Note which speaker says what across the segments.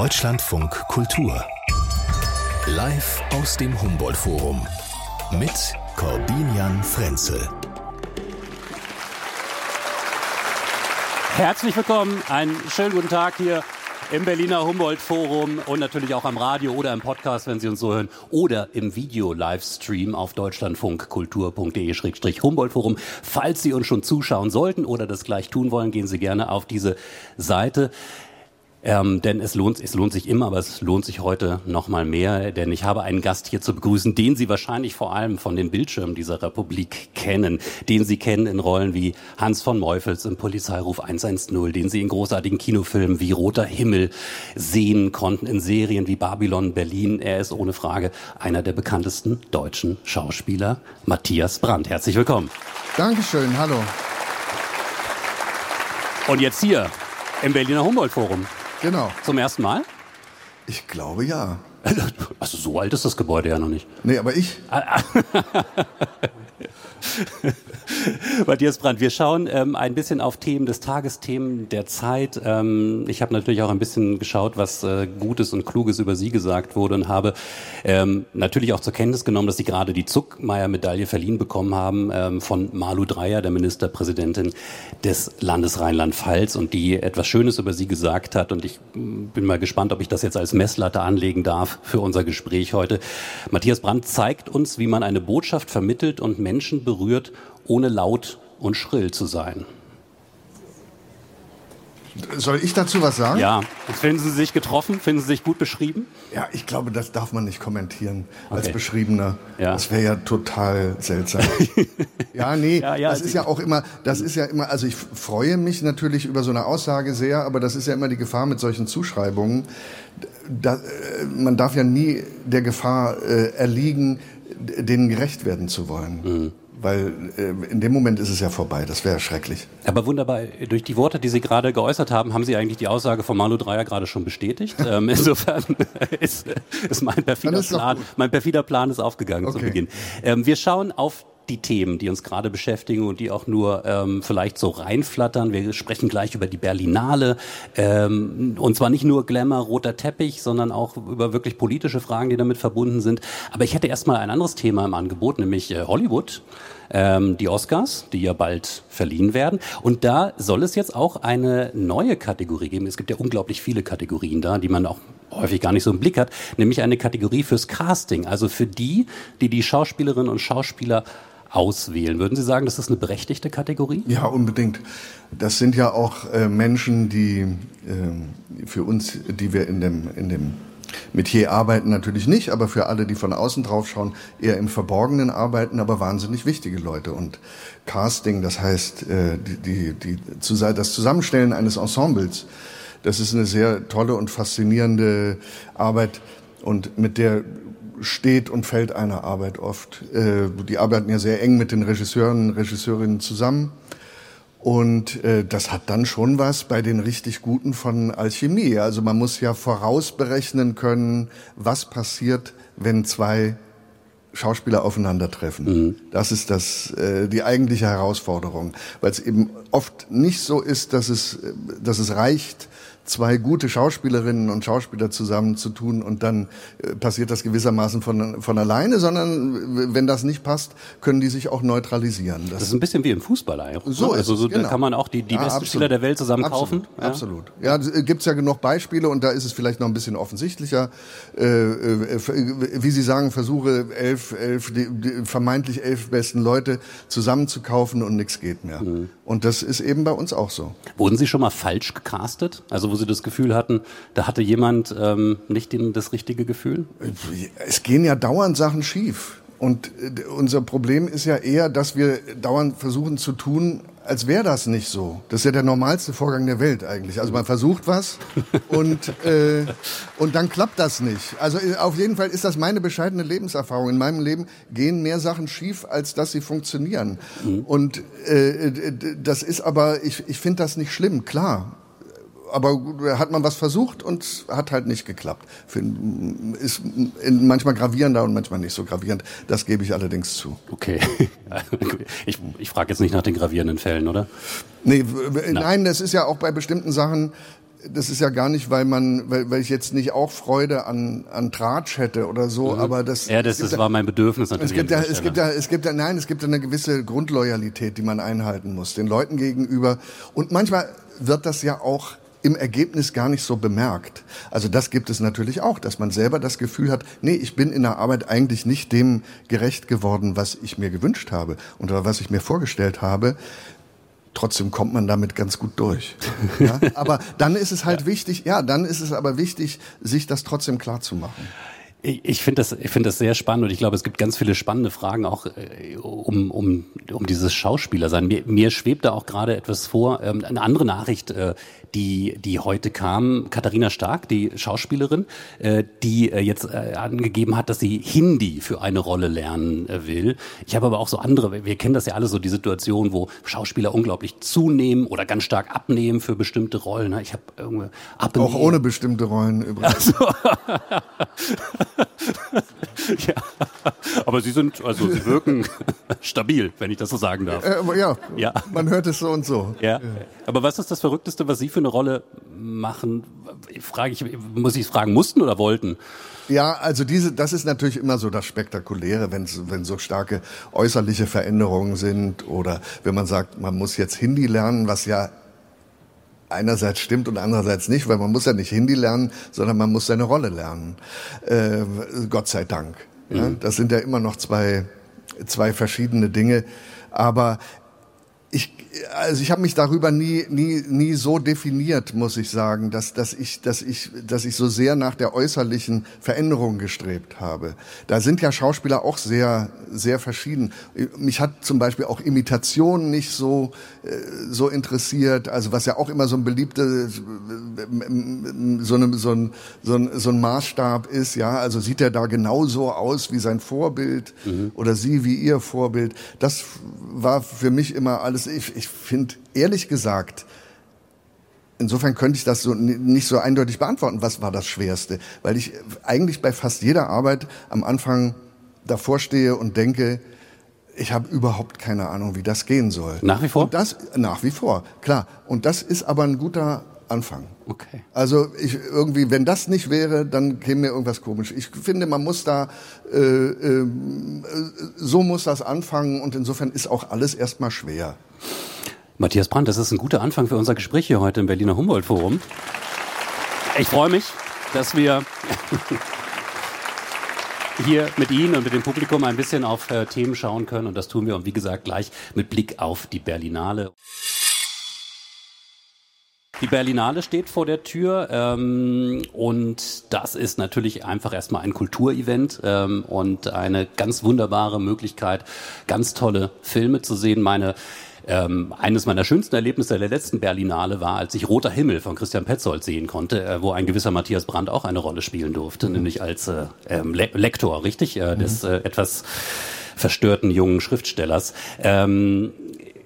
Speaker 1: Deutschlandfunk Kultur. Live aus dem Humboldt-Forum. Mit Corbinian Frenzel.
Speaker 2: Herzlich willkommen, einen schönen guten Tag hier im Berliner Humboldt-Forum und natürlich auch am Radio oder im Podcast, wenn Sie uns so hören, oder im Video-Livestream auf deutschlandfunkkultur.de-humboldt-forum. Falls Sie uns schon zuschauen sollten oder das gleich tun wollen, gehen Sie gerne auf diese Seite. Ähm, denn es lohnt, es lohnt sich immer, aber es lohnt sich heute noch mal mehr, denn ich habe einen Gast hier zu begrüßen, den Sie wahrscheinlich vor allem von den Bildschirmen dieser Republik kennen, den Sie kennen in Rollen wie Hans von Meufels im Polizeiruf 110, den Sie in großartigen Kinofilmen wie Roter Himmel sehen konnten, in Serien wie Babylon Berlin. Er ist ohne Frage einer der bekanntesten deutschen Schauspieler, Matthias Brandt. Herzlich willkommen.
Speaker 3: Dankeschön, hallo.
Speaker 2: Und jetzt hier im Berliner Humboldt Forum.
Speaker 3: Genau.
Speaker 2: Zum ersten Mal?
Speaker 3: Ich glaube ja.
Speaker 2: Also so alt ist das Gebäude ja noch nicht.
Speaker 3: Nee, aber ich.
Speaker 2: Matthias Brandt, wir schauen ähm, ein bisschen auf Themen des Tages, Themen der Zeit. Ähm, ich habe natürlich auch ein bisschen geschaut, was äh, Gutes und Kluges über Sie gesagt wurde und habe ähm, natürlich auch zur Kenntnis genommen, dass Sie gerade die Zuckmeier-Medaille verliehen bekommen haben ähm, von Malu Dreyer, der Ministerpräsidentin des Landes Rheinland-Pfalz und die etwas Schönes über Sie gesagt hat. Und ich mm, bin mal gespannt, ob ich das jetzt als Messlatte anlegen darf für unser Gespräch heute. Matthias Brandt zeigt uns, wie man eine Botschaft vermittelt und Menschen berührt, ohne laut und schrill zu sein.
Speaker 3: Soll ich dazu was sagen?
Speaker 2: Ja. Finden Sie sich getroffen? Finden Sie sich gut beschrieben?
Speaker 3: Ja, ich glaube, das darf man nicht kommentieren als
Speaker 2: Okay.
Speaker 3: Beschriebener.
Speaker 2: Ja.
Speaker 3: Das wäre ja total seltsam. ja, nee,
Speaker 2: Ja, ja,
Speaker 3: das ist ja auch immer, das ist ja immer, also ich freue mich natürlich über so eine Aussage sehr, aber das ist ja immer die Gefahr mit solchen Zuschreibungen. Da, äh, man darf ja nie der Gefahr äh, erliegen, denen gerecht werden zu wollen.
Speaker 2: Mhm.
Speaker 3: Weil äh, in dem Moment ist es ja vorbei. Das wäre schrecklich.
Speaker 2: Aber wunderbar, durch die Worte, die Sie gerade geäußert haben, haben Sie eigentlich die Aussage von Malu Dreyer gerade schon bestätigt. ähm, insofern ist, ist mein perfider Plan, mein perfider Plan ist aufgegangen zu
Speaker 3: Okay.
Speaker 2: Beginn. Ähm, wir schauen auf die Themen, die uns gerade beschäftigen und die auch nur ähm, vielleicht so reinflattern. Wir sprechen gleich über die Berlinale ähm, und zwar nicht nur Glamour, roter Teppich, sondern auch über wirklich politische Fragen, die damit verbunden sind. Aber ich hätte erstmal ein anderes Thema im Angebot, nämlich äh, Hollywood ähm, die Oscars, die ja bald verliehen werden. Und da soll es jetzt auch eine neue Kategorie geben. Es gibt ja unglaublich viele Kategorien da, die man auch häufig gar nicht so im Blick hat, nämlich eine Kategorie fürs Casting, also für die, die die Schauspielerinnen und Schauspieler auswählen. Würden Sie sagen, das ist eine berechtigte Kategorie?
Speaker 3: Ja, unbedingt. Das sind ja auch äh, Menschen, die ähm, für uns, die wir in dem, in dem Metier arbeiten, natürlich nicht, aber für alle, die von außen drauf schauen, eher im Verborgenen arbeiten, aber wahnsinnig wichtige Leute. Und Casting, das heißt, äh, die, die, die, das Zusammenstellen eines Ensembles, das ist eine sehr tolle und faszinierende Arbeit und mit der steht und fällt eine Arbeit oft. Äh, Die arbeiten ja sehr eng mit den Regisseuren und Regisseurinnen zusammen. Und äh, das hat dann schon was bei den richtig Guten von Alchemie. Also man muss ja vorausberechnen können, was passiert, wenn zwei Schauspieler aufeinandertreffen. Das ist das, äh, die eigentliche Herausforderung, weil es eben oft nicht so ist, dass es, äh, dass es reicht, zwei gute Schauspielerinnen und Schauspieler zusammen zu tun und dann äh, passiert das gewissermaßen von, von alleine, sondern wenn das nicht passt, können die sich auch neutralisieren.
Speaker 2: Das ist ein bisschen wie im Fußball eigentlich.
Speaker 3: So
Speaker 2: ne? also so,
Speaker 3: es,
Speaker 2: da
Speaker 3: genau.
Speaker 2: kann man auch die, die
Speaker 3: Ja,
Speaker 2: besten
Speaker 3: absolut.
Speaker 2: Spieler der Welt zusammen
Speaker 3: absolut,
Speaker 2: kaufen. Ja?
Speaker 3: Absolut. Ja, es gibt's ja genug Beispiele und da ist es vielleicht noch ein bisschen offensichtlicher. Äh, äh, f- wie Sie sagen, versuche elf, elf, die, die vermeintlich elf besten Leute zusammenzukaufen und nichts geht mehr.
Speaker 2: Mhm.
Speaker 3: Und das ist eben bei uns auch so.
Speaker 2: Wurden Sie schon mal falsch gecastet? Also wo Sie das Gefühl hatten, da hatte jemand ähm, nicht den, das richtige Gefühl?
Speaker 3: Es gehen ja dauernd Sachen schief. Und äh, unser Problem ist ja eher, dass wir dauernd versuchen zu tun, als wäre das nicht so. Das ist ja der normalste Vorgang der Welt eigentlich. Also man versucht was und, äh, und dann klappt das nicht. Also äh, auf jeden Fall ist das meine bescheidene Lebenserfahrung. In meinem Leben gehen mehr Sachen schief, als dass sie funktionieren. Und äh, äh, das ist aber, ich, ich finde das nicht schlimm, klar aber hat man was versucht und hat halt nicht geklappt. Ist manchmal gravierender und manchmal nicht so gravierend. Das gebe ich allerdings zu.
Speaker 2: Okay. Ich, ich frage jetzt nicht nach den gravierenden Fällen, oder?
Speaker 3: Nee, w- nein, das ist ja auch bei bestimmten Sachen das ist ja gar nicht, weil man, weil, weil ich jetzt nicht auch Freude an, an Tratsch hätte oder so, mhm. aber das.
Speaker 2: Ja, das, das war mein Bedürfnis
Speaker 3: natürlich. Es gibt ja, es gibt ja, es gibt ja, nein, es gibt ja eine gewisse Grundloyalität, die man einhalten muss, den Leuten gegenüber. Und manchmal wird das ja auch im Ergebnis gar nicht so bemerkt. Also das gibt es natürlich auch, dass man selber das Gefühl hat, nee, ich bin in der Arbeit eigentlich nicht dem gerecht geworden, was ich mir gewünscht habe oder was ich mir vorgestellt habe. Trotzdem kommt man damit ganz gut durch. Ja? Aber dann ist es halt ja. wichtig, ja, dann ist es aber wichtig, sich das trotzdem klar zu machen.
Speaker 2: Ich, ich finde das, ich finde das sehr spannend und ich glaube, es gibt ganz viele spannende Fragen auch äh, um, um, um dieses Schauspielersein. Mir, mir schwebt da auch gerade etwas vor. Ähm, eine andere Nachricht, äh, die, die heute kam, Katharina Stark, die Schauspielerin, äh, die äh, jetzt äh, angegeben hat, dass sie Hindi für eine Rolle lernen äh, will. Ich habe aber auch so andere, wir kennen das ja alle so, die Situation, wo Schauspieler unglaublich zunehmen oder ganz stark abnehmen für bestimmte Rollen. Ich habe irgendwie
Speaker 3: abnehmen. Auch ohne bestimmte Rollen übrigens. Also.
Speaker 2: ja, aber Sie sind, also Sie wirken stabil, wenn ich das so sagen darf.
Speaker 3: Äh, ja, ja, man hört es so und so.
Speaker 2: Ja. ja. Aber was ist das Verrückteste, was Sie für eine Rolle machen? Frage ich, muss ich fragen, mussten oder wollten?
Speaker 3: Ja, also diese, das ist natürlich immer so das Spektakuläre, wenn, wenn so starke äußerliche Veränderungen sind oder wenn man sagt, man muss jetzt Hindi lernen, was ja einerseits stimmt und andererseits nicht, weil man muss ja nicht Hindi lernen, sondern man muss seine Rolle lernen. Äh, Gott sei Dank. Ja, mhm. das sind ja immer noch zwei, zwei verschiedene Dinge. Aber ich, also ich habe mich darüber nie, nie, nie so definiert, muss ich sagen, dass, dass, ich, dass, ich, dass ich so sehr nach der äußerlichen Veränderung gestrebt habe. Da sind ja Schauspieler auch sehr, sehr verschieden. Mich hat zum Beispiel auch Imitation nicht so, äh, so interessiert, also was ja auch immer so ein beliebter, so, eine, so, ein, so, ein, so ein Maßstab ist, ja, also sieht er da genauso aus wie sein Vorbild mhm. oder sie wie ihr Vorbild. Das war für mich immer alles ich, ich finde ehrlich gesagt, insofern könnte ich das so nicht so eindeutig beantworten, was war das Schwerste, weil ich eigentlich bei fast jeder Arbeit am Anfang davor stehe und denke, ich habe überhaupt keine Ahnung, wie das gehen soll.
Speaker 2: Nach wie vor?
Speaker 3: Und das nach wie vor, klar. Und das ist aber ein guter Anfang.
Speaker 2: Okay.
Speaker 3: Also ich irgendwie, wenn das nicht wäre, dann käme mir irgendwas komisch. Ich finde, man muss da äh, äh, so muss das anfangen und insofern ist auch alles erstmal schwer.
Speaker 2: Matthias Brandt, das ist ein guter Anfang für unser Gespräch hier heute im Berliner Humboldt Forum. Ich freue mich, dass wir hier mit Ihnen und mit dem Publikum ein bisschen auf äh, Themen schauen können. Und das tun wir, und wie gesagt, gleich mit Blick auf die Berlinale. Die Berlinale steht vor der Tür ähm, und das ist natürlich einfach erstmal ein Kulturevent ähm, und eine ganz wunderbare Möglichkeit, ganz tolle Filme zu sehen. Meine ähm, eines meiner schönsten Erlebnisse der letzten Berlinale war, als ich Roter Himmel von Christian Petzold sehen konnte, äh, wo ein gewisser Matthias Brandt auch eine Rolle spielen durfte, mhm. nämlich als äh, ähm, Le Lektor, richtig, äh, des mhm. äh, etwas verstörten jungen Schriftstellers. Ähm,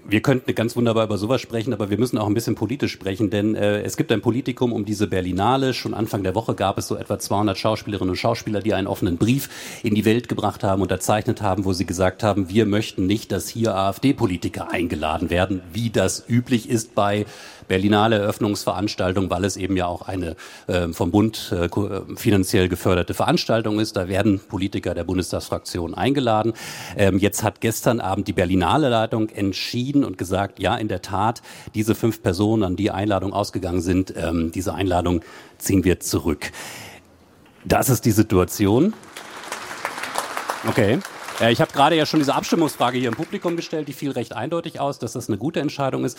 Speaker 2: wir könnten ganz wunderbar über sowas sprechen, aber wir müssen auch ein bisschen politisch sprechen, denn äh, es gibt ein Politikum um diese Berlinale. Schon Anfang der Woche gab es so etwa 200 Schauspielerinnen und Schauspieler, die einen offenen Brief in die Welt gebracht haben, unterzeichnet haben, wo sie gesagt haben, wir möchten nicht, dass hier AfD-Politiker eingeladen werden, wie das üblich ist bei Berlinale Eröffnungsveranstaltung, weil es eben ja auch eine äh, vom Bund äh, finanziell geförderte Veranstaltung ist. Da werden Politiker der Bundestagsfraktion eingeladen. Ähm, jetzt hat gestern Abend die Berlinale Leitung entschieden und gesagt, ja, in der Tat, diese fünf Personen, an die Einladung ausgegangen sind, ähm, diese Einladung ziehen wir zurück. Das ist die Situation. Okay. Äh, ich habe gerade ja schon diese Abstimmungsfrage hier im Publikum gestellt, die fiel recht eindeutig aus, dass das eine gute Entscheidung ist.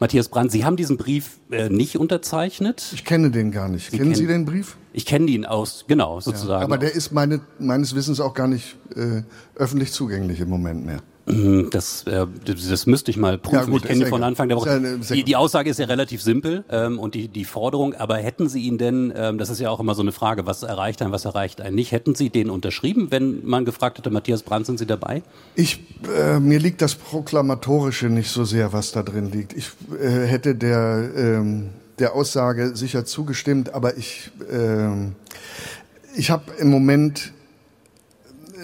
Speaker 2: Matthias Brandt, Sie haben diesen Brief äh, nicht unterzeichnet.
Speaker 3: Ich kenne den gar nicht. Sie Kennen Sie den Brief?
Speaker 2: Ich kenne ihn aus, genau, sozusagen. Ja,
Speaker 3: aber der ist meine, meines Wissens auch gar nicht äh, öffentlich zugänglich im Moment mehr.
Speaker 2: Mhm, das, äh, das müsste ich mal prüfen. Ja, gut, ich kenne ihn von Anfang der Woche. Die, die, Aussage ist ja relativ simpel ähm, und die, die Forderung, aber hätten Sie ihn denn, ähm, das ist ja auch immer so eine Frage, was erreicht einen, was erreicht einen nicht, hätten Sie den unterschrieben, wenn man gefragt hätte, Matthias Brandt, sind Sie dabei?
Speaker 3: Ich, äh, mir liegt das Proklamatorische nicht so sehr, was da drin liegt. Ich äh, hätte der, ähm, der Aussage sicher zugestimmt, aber ich, äh, ich habe im Moment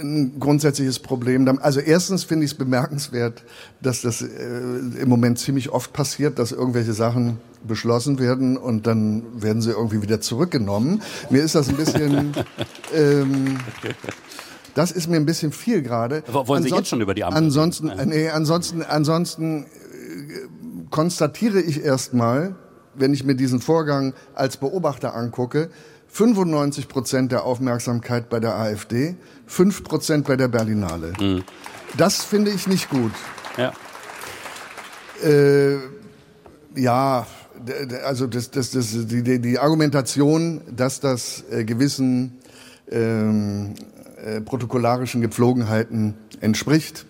Speaker 3: ein grundsätzliches Problem. Also erstens finde ich es bemerkenswert, dass das äh, im Moment ziemlich oft passiert, dass irgendwelche Sachen beschlossen werden und dann werden sie irgendwie wieder zurückgenommen. Mir ist das ein bisschen, ähm, das ist mir ein bisschen viel gerade.
Speaker 2: Wollen Sie jetzt schon über die Ampel?
Speaker 3: Ansonsten, nee, ansonsten, ansonsten äh, konstatiere ich erstmal, wenn ich mir diesen Vorgang als Beobachter angucke, 95 Prozent der Aufmerksamkeit bei der AfD, 5 Prozent bei der Berlinale. Mhm. Das finde ich nicht gut.
Speaker 2: Ja.
Speaker 3: Äh, ja, also das, das, das, die, die Argumentation, dass das äh, gewissen ähm, äh, protokollarischen Gepflogenheiten entspricht,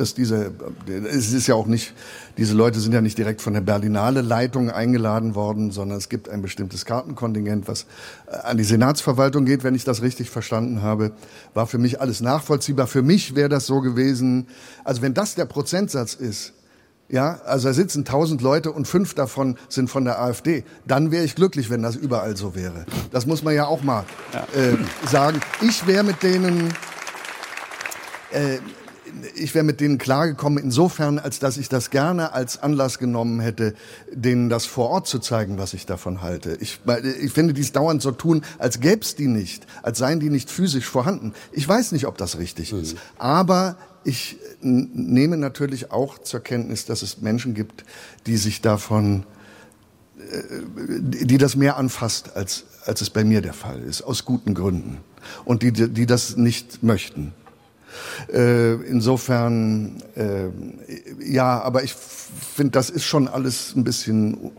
Speaker 3: dass diese, es ist ja auch nicht, diese Leute sind ja nicht direkt von der Berlinale Leitung eingeladen worden, sondern es gibt ein bestimmtes Kartenkontingent, was äh, an die Senatsverwaltung geht, wenn ich das richtig verstanden habe, war für mich alles nachvollziehbar. Für mich wäre das so gewesen, also wenn das der Prozentsatz ist, ja, also da sitzen tausend Leute und fünf davon sind von der AfD. Dann wäre ich glücklich, wenn das überall so wäre. Das muss man ja auch mal ja. Äh, sagen. Ich wäre mit denen, äh, ich wäre mit denen klargekommen, insofern, als dass ich das gerne als Anlass genommen hätte, denen das vor Ort zu zeigen, was ich davon halte. Ich, ich finde, dies dauernd so tun, als gäbe es die nicht, als seien die nicht physisch vorhanden. Ich weiß nicht, ob das richtig mhm. ist. Aber ich nehme natürlich auch zur Kenntnis, dass es Menschen gibt, die sich davon, äh, die das mehr anfasst, als, als es bei mir der Fall ist, aus guten Gründen. Und die, die das nicht möchten. Äh, insofern, äh, ja, aber ich finde, das ist schon alles ein bisschen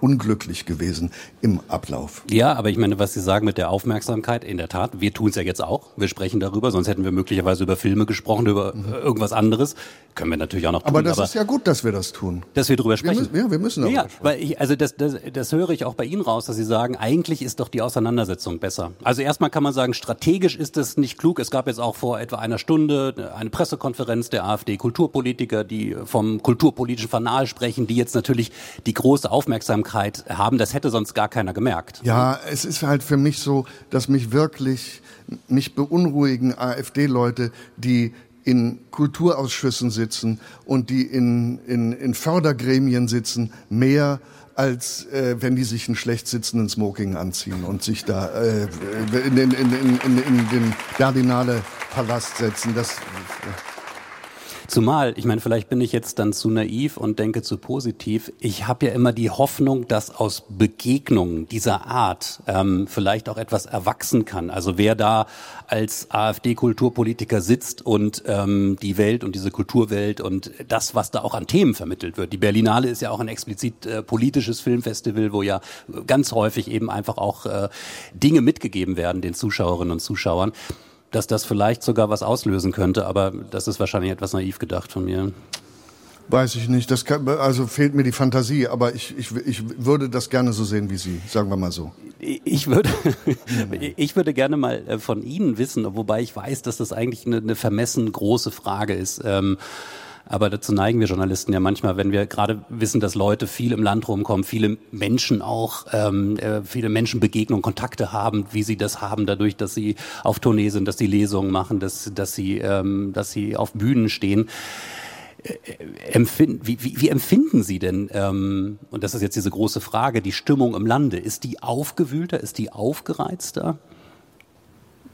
Speaker 3: unglücklich gewesen im Ablauf.
Speaker 2: Ja, aber ich meine, was Sie sagen mit der Aufmerksamkeit, in der Tat, wir tun es ja jetzt auch. Wir sprechen darüber, sonst hätten wir möglicherweise über Filme gesprochen, über mhm. irgendwas anderes. Können wir natürlich auch noch tun.
Speaker 3: Aber das aber ist ja gut, dass wir das tun.
Speaker 2: Dass wir darüber sprechen.
Speaker 3: Wir müssen, ja, wir müssen
Speaker 2: darüber ja, sprechen. Weil ich, also das, das, das höre ich auch bei Ihnen raus, dass Sie sagen, eigentlich ist doch die Auseinandersetzung besser. Also erstmal kann man sagen, strategisch ist es nicht klug. Es gab jetzt auch vor etwa einer Stunde eine Pressekonferenz der AfD-Kulturpolitiker, die vom kulturpolitischen Fanal sprechen, die jetzt natürlich die große Aufmerksamkeit haben. Das hätte sonst gar keiner gemerkt.
Speaker 3: Ja, es ist halt für mich so, dass mich wirklich mich beunruhigen AfD-Leute, die in Kulturausschüssen sitzen und die in, in, in Fördergremien sitzen, mehr als äh, wenn die sich einen schlecht sitzenden Smoking anziehen und sich da äh, in, in, in, in, in den Berlinale Palast setzen. Das,
Speaker 2: Zumal, ich meine, vielleicht bin ich jetzt dann zu naiv und denke zu positiv. Ich habe ja immer die Hoffnung, dass aus Begegnungen dieser Art ähm, vielleicht auch etwas erwachsen kann. Also wer da als AfD-Kulturpolitiker sitzt und ähm, die Welt und diese Kulturwelt und das, was da auch an Themen vermittelt wird. Die Berlinale ist ja auch ein explizit äh, politisches Filmfestival, wo ja ganz häufig eben einfach auch äh, Dinge mitgegeben werden den Zuschauerinnen und Zuschauern dass das vielleicht sogar was auslösen könnte, aber das ist wahrscheinlich etwas naiv gedacht von mir.
Speaker 3: Weiß ich nicht. Das kann, also fehlt mir die Fantasie, aber ich, ich, ich würde das gerne so sehen wie Sie, sagen wir mal so.
Speaker 2: Ich würde, ich würde gerne mal äh, von Ihnen wissen, wobei ich weiß, dass das eigentlich eine, eine vermessen große Frage ist. Ähm, aber dazu neigen wir Journalisten ja manchmal, wenn wir gerade wissen, dass Leute viel im Land rumkommen, viele Menschen auch, ähm, äh, viele Menschenbegegnungen, Kontakte haben, wie sie das haben, dadurch, dass sie auf Tournee sind, dass sie Lesungen machen, dass, dass, sie, ähm, dass sie auf Bühnen stehen. Äh, empfinden, wie, wie, wie empfinden Sie denn, ähm, und das ist jetzt diese große Frage, die Stimmung im Lande? Ist die aufgewühlter, ist die aufgereizter?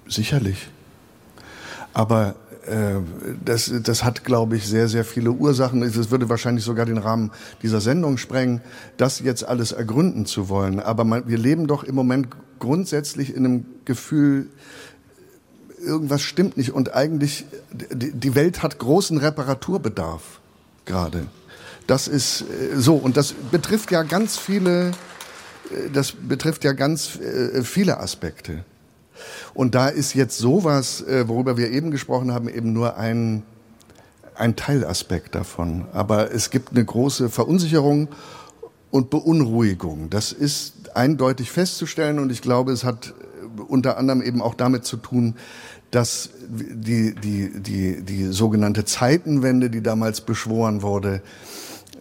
Speaker 3: Sicherlich. Aber äh, das, das hat, glaube ich, sehr, sehr viele Ursachen. Es würde wahrscheinlich sogar den Rahmen dieser Sendung sprengen, das jetzt alles ergründen zu wollen. Aber man, wir leben doch im Moment grundsätzlich in einem Gefühl, irgendwas stimmt nicht. Und eigentlich, die Welt hat großen Reparaturbedarf gerade. Das ist äh, so. Und das betrifft ja ganz viele, äh, das betrifft ja ganz viele Aspekte. Und da ist jetzt sowas, äh, worüber wir eben gesprochen haben, eben nur ein, ein Teilaspekt davon. Aber es gibt eine große Verunsicherung und Beunruhigung. Das ist eindeutig festzustellen und ich glaube, es hat äh, unter anderem eben auch damit zu tun, dass die, die, die, die sogenannte Zeitenwende, die damals beschworen wurde,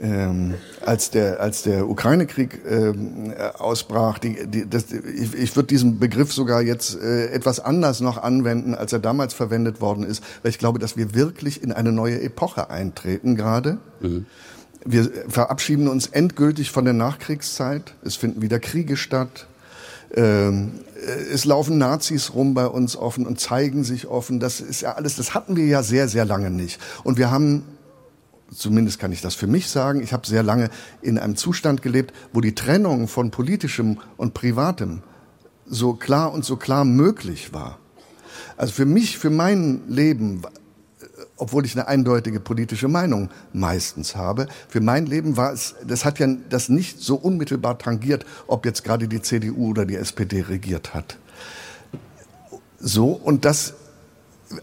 Speaker 3: ähm, als der als der Ukraine-Krieg ähm, ausbrach, die, die, das, ich, ich würde diesen Begriff sogar jetzt äh, etwas anders noch anwenden, als er damals verwendet worden ist, weil ich glaube, dass wir wirklich in eine neue Epoche eintreten gerade. Mhm. wir verabschieden uns endgültig von der Nachkriegszeit. Es finden wieder Kriege statt. Ähm, es laufen Nazis rum bei uns offen und zeigen sich offen. Das ist ja alles, das hatten wir ja sehr, sehr lange nicht. Und wir haben, zumindest kann ich das für mich sagen, ich habe sehr lange in einem Zustand gelebt, wo die Trennung von politischem und privatem so klar und so klar möglich war. Also für mich, für mein Leben obwohl ich eine eindeutige politische Meinung meistens habe. Für mein Leben war es, das hat ja das nicht so unmittelbar tangiert, ob jetzt gerade die CDU oder die SPD regiert hat. So, und das,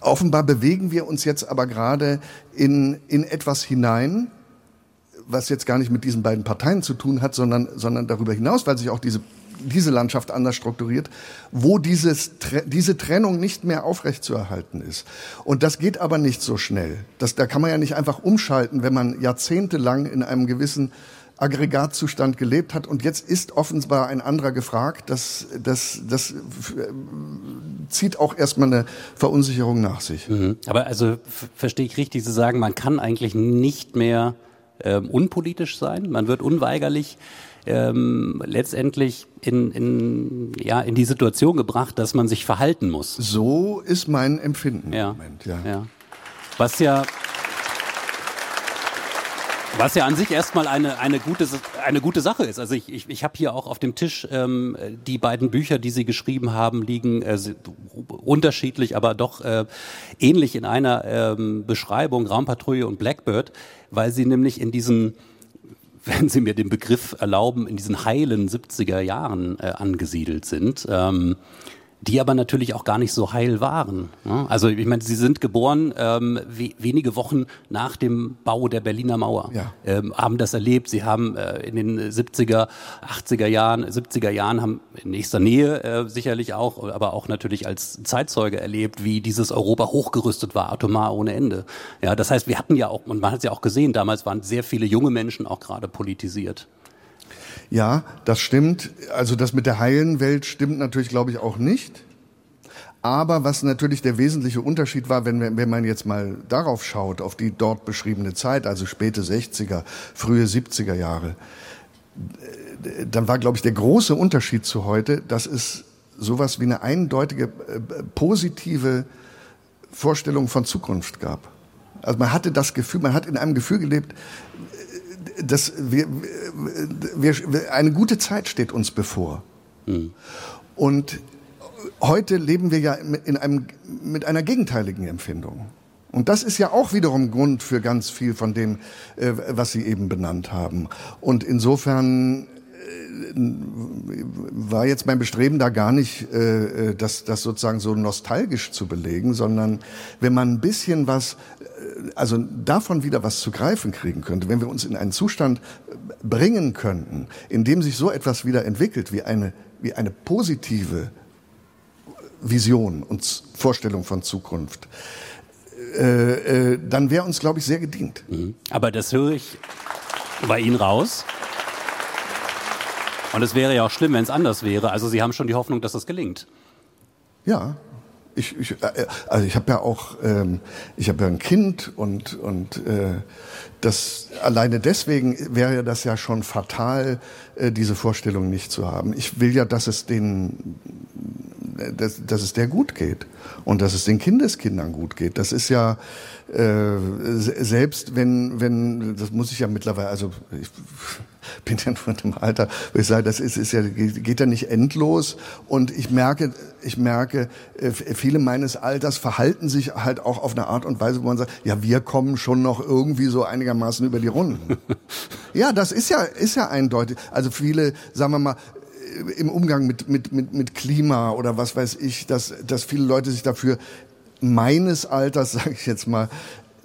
Speaker 3: offenbar bewegen wir uns jetzt aber gerade in, in etwas hinein, was jetzt gar nicht mit diesen beiden Parteien zu tun hat, sondern, sondern darüber hinaus, weil sich auch diese diese Landschaft anders strukturiert, wo dieses, diese Trennung nicht mehr aufrechtzuerhalten ist. Und das geht aber nicht so schnell. Das, da kann man ja nicht einfach umschalten, wenn man jahrzehntelang in einem gewissen Aggregatzustand gelebt hat und jetzt ist offenbar ein anderer gefragt. Das, das, das äh, zieht auch erstmal eine Verunsicherung nach sich.
Speaker 2: Mhm. Aber also verstehe ich richtig, Sie sagen, man kann eigentlich nicht mehr ähm, unpolitisch sein. Man wird unweigerlich ähm, letztendlich in, in, ja, in die Situation gebracht, dass man sich verhalten muss.
Speaker 3: So ist mein Empfinden
Speaker 2: ja. im Moment. Ja. ja. Was ja was ja an sich erstmal eine, eine, gute, eine gute Sache ist. Also ich, ich, ich habe hier auch auf dem Tisch ähm, die beiden Bücher, die Sie geschrieben haben, liegen äh, unterschiedlich, aber doch äh, ähnlich in einer ähm, Beschreibung, Raumpatrouille und Blackbird, weil sie nämlich in diesen wenn Sie mir den Begriff erlauben, in diesen heilen 70er Jahren äh, angesiedelt sind. Ähm, die aber natürlich auch gar nicht so heil waren. Ne? Also ich meine, sie sind geboren ähm, we wenige Wochen nach dem Bau der Berliner Mauer, ja. ähm, haben das erlebt. Sie haben äh, in den 70er, 80er Jahren, 70er Jahren haben in nächster Nähe äh, sicherlich auch, aber auch natürlich als Zeitzeuge erlebt, wie dieses Europa hochgerüstet war, atomar ohne Ende. Ja, das heißt, wir hatten ja auch, und man hat es ja auch gesehen, damals waren sehr viele junge Menschen auch gerade politisiert.
Speaker 3: Ja, das stimmt. Also das mit der heilen Welt stimmt natürlich, glaube ich, auch nicht. Aber was natürlich der wesentliche Unterschied war, wenn, wenn man jetzt mal darauf schaut, auf die dort beschriebene Zeit, also späte 60er, frühe 70er Jahre, dann war, glaube ich, der große Unterschied zu heute, dass es sowas wie eine eindeutige äh, positive Vorstellung von Zukunft gab. Also man hatte das Gefühl, man hat in einem Gefühl gelebt, dass wir, wir, eine gute Zeit steht uns bevor. Mhm. Und heute leben wir ja in einem, mit einer gegenteiligen Empfindung. Und das ist ja auch wiederum Grund für ganz viel von dem, äh, was Sie eben benannt haben. Und insofern war jetzt mein Bestreben da gar nicht, äh, das, das sozusagen so nostalgisch zu belegen, sondern wenn man ein bisschen was also davon wieder was zu greifen kriegen könnte, wenn wir uns in einen Zustand bringen könnten, in dem sich so etwas wieder entwickelt wie eine, wie eine positive Vision und Vorstellung von Zukunft, äh, äh, dann wäre uns, glaube ich, sehr gedient.
Speaker 2: Mhm. Aber das höre ich bei Ihnen raus. Und es wäre ja auch schlimm, wenn es anders wäre. Also Sie haben schon die Hoffnung, dass das gelingt.
Speaker 3: Ja, ich, ich, äh, also ich habe ja auch, ähm, ich habe ja ein Kind und und äh, das alleine deswegen wäre das ja schon fatal, äh, diese Vorstellung nicht zu haben. Ich will ja, dass es den, dass, dass es der gut geht und dass es den Kindeskindern gut geht. Das ist ja äh, selbst wenn wenn das muss ich ja mittlerweile also ich, bin ja nur in einem Alter, wo ich sage, das ist, ist ja, geht ja nicht endlos. Und ich merke, ich merke, äh, viele meines Alters verhalten sich halt auch auf eine Art und Weise, wo man sagt, ja, wir kommen schon noch irgendwie so einigermaßen über die Runden. ja, das ist ja, ist ja eindeutig. Also viele, sagen wir mal, äh, im Umgang mit, mit, mit, mit Klima oder was weiß ich, dass, dass viele Leute sich dafür meines Alters, sage ich jetzt mal,